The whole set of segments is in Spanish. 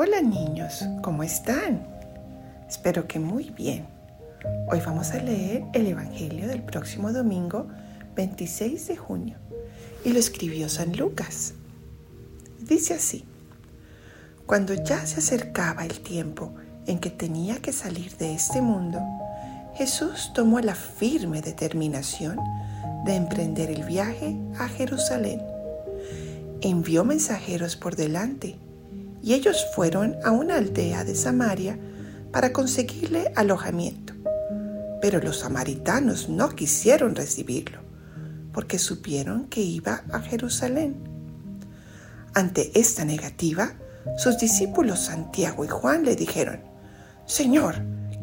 Hola niños, ¿cómo están? Espero que muy bien. Hoy vamos a leer el Evangelio del próximo domingo 26 de junio y lo escribió San Lucas. Dice así, cuando ya se acercaba el tiempo en que tenía que salir de este mundo, Jesús tomó la firme determinación de emprender el viaje a Jerusalén. Envió mensajeros por delante y ellos fueron a una aldea de Samaria para conseguirle alojamiento. Pero los samaritanos no quisieron recibirlo porque supieron que iba a Jerusalén. Ante esta negativa, sus discípulos Santiago y Juan le dijeron, Señor,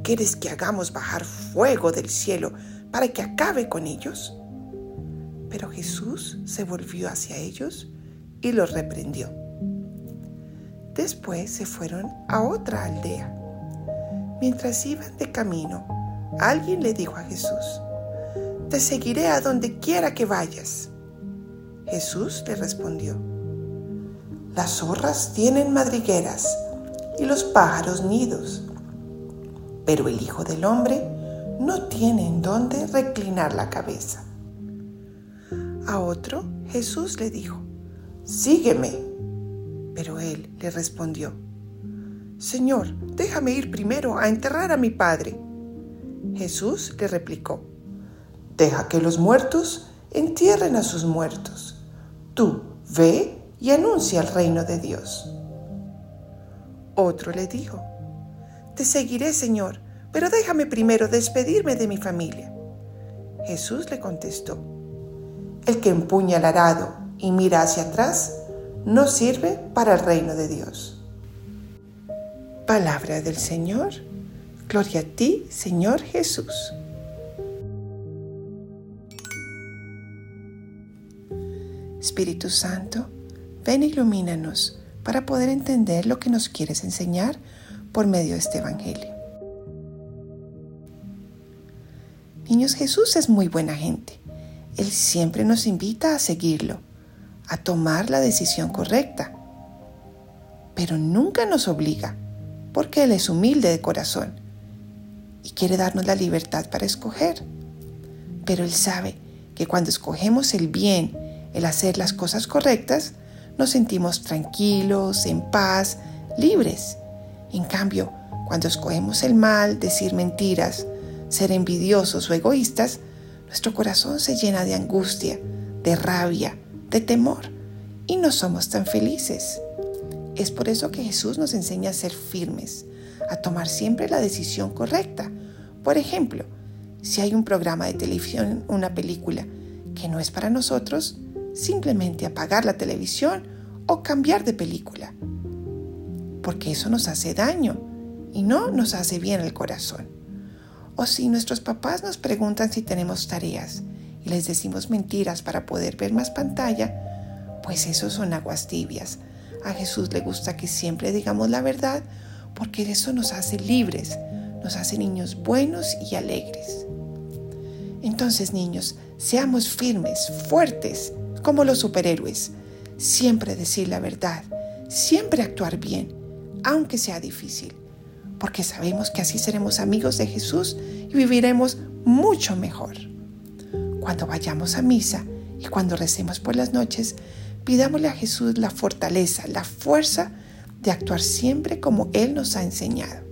¿quieres que hagamos bajar fuego del cielo para que acabe con ellos? Pero Jesús se volvió hacia ellos y los reprendió. Después se fueron a otra aldea. Mientras iban de camino, alguien le dijo a Jesús, Te seguiré a donde quiera que vayas. Jesús le respondió, Las zorras tienen madrigueras y los pájaros nidos, pero el Hijo del Hombre no tiene en dónde reclinar la cabeza. A otro Jesús le dijo, Sígueme. Pero él le respondió, Señor, déjame ir primero a enterrar a mi padre. Jesús le replicó, Deja que los muertos entierren a sus muertos. Tú ve y anuncia el reino de Dios. Otro le dijo, Te seguiré, Señor, pero déjame primero despedirme de mi familia. Jesús le contestó, El que empuña el arado y mira hacia atrás no sirve para el reino de Dios. Palabra del Señor. Gloria a ti, Señor Jesús. Espíritu Santo, ven e ilumínanos para poder entender lo que nos quieres enseñar por medio de este Evangelio. Niños, Jesús es muy buena gente. Él siempre nos invita a seguirlo a tomar la decisión correcta. Pero nunca nos obliga, porque Él es humilde de corazón y quiere darnos la libertad para escoger. Pero Él sabe que cuando escogemos el bien, el hacer las cosas correctas, nos sentimos tranquilos, en paz, libres. En cambio, cuando escogemos el mal, decir mentiras, ser envidiosos o egoístas, nuestro corazón se llena de angustia, de rabia, de temor y no somos tan felices. Es por eso que Jesús nos enseña a ser firmes, a tomar siempre la decisión correcta. Por ejemplo, si hay un programa de televisión, una película que no es para nosotros, simplemente apagar la televisión o cambiar de película. Porque eso nos hace daño y no nos hace bien al corazón. O si nuestros papás nos preguntan si tenemos tareas y les decimos mentiras para poder ver más pantalla, pues eso son aguas tibias. A Jesús le gusta que siempre digamos la verdad porque eso nos hace libres, nos hace niños buenos y alegres. Entonces, niños, seamos firmes, fuertes, como los superhéroes. Siempre decir la verdad, siempre actuar bien, aunque sea difícil, porque sabemos que así seremos amigos de Jesús y viviremos mucho mejor. Cuando vayamos a misa y cuando recemos por las noches, pidámosle a Jesús la fortaleza, la fuerza de actuar siempre como Él nos ha enseñado.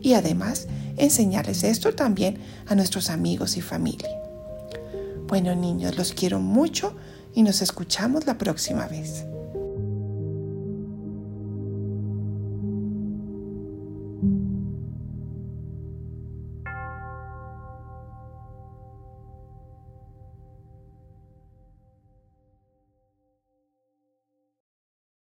Y además, enseñarles esto también a nuestros amigos y familia. Bueno niños, los quiero mucho y nos escuchamos la próxima vez.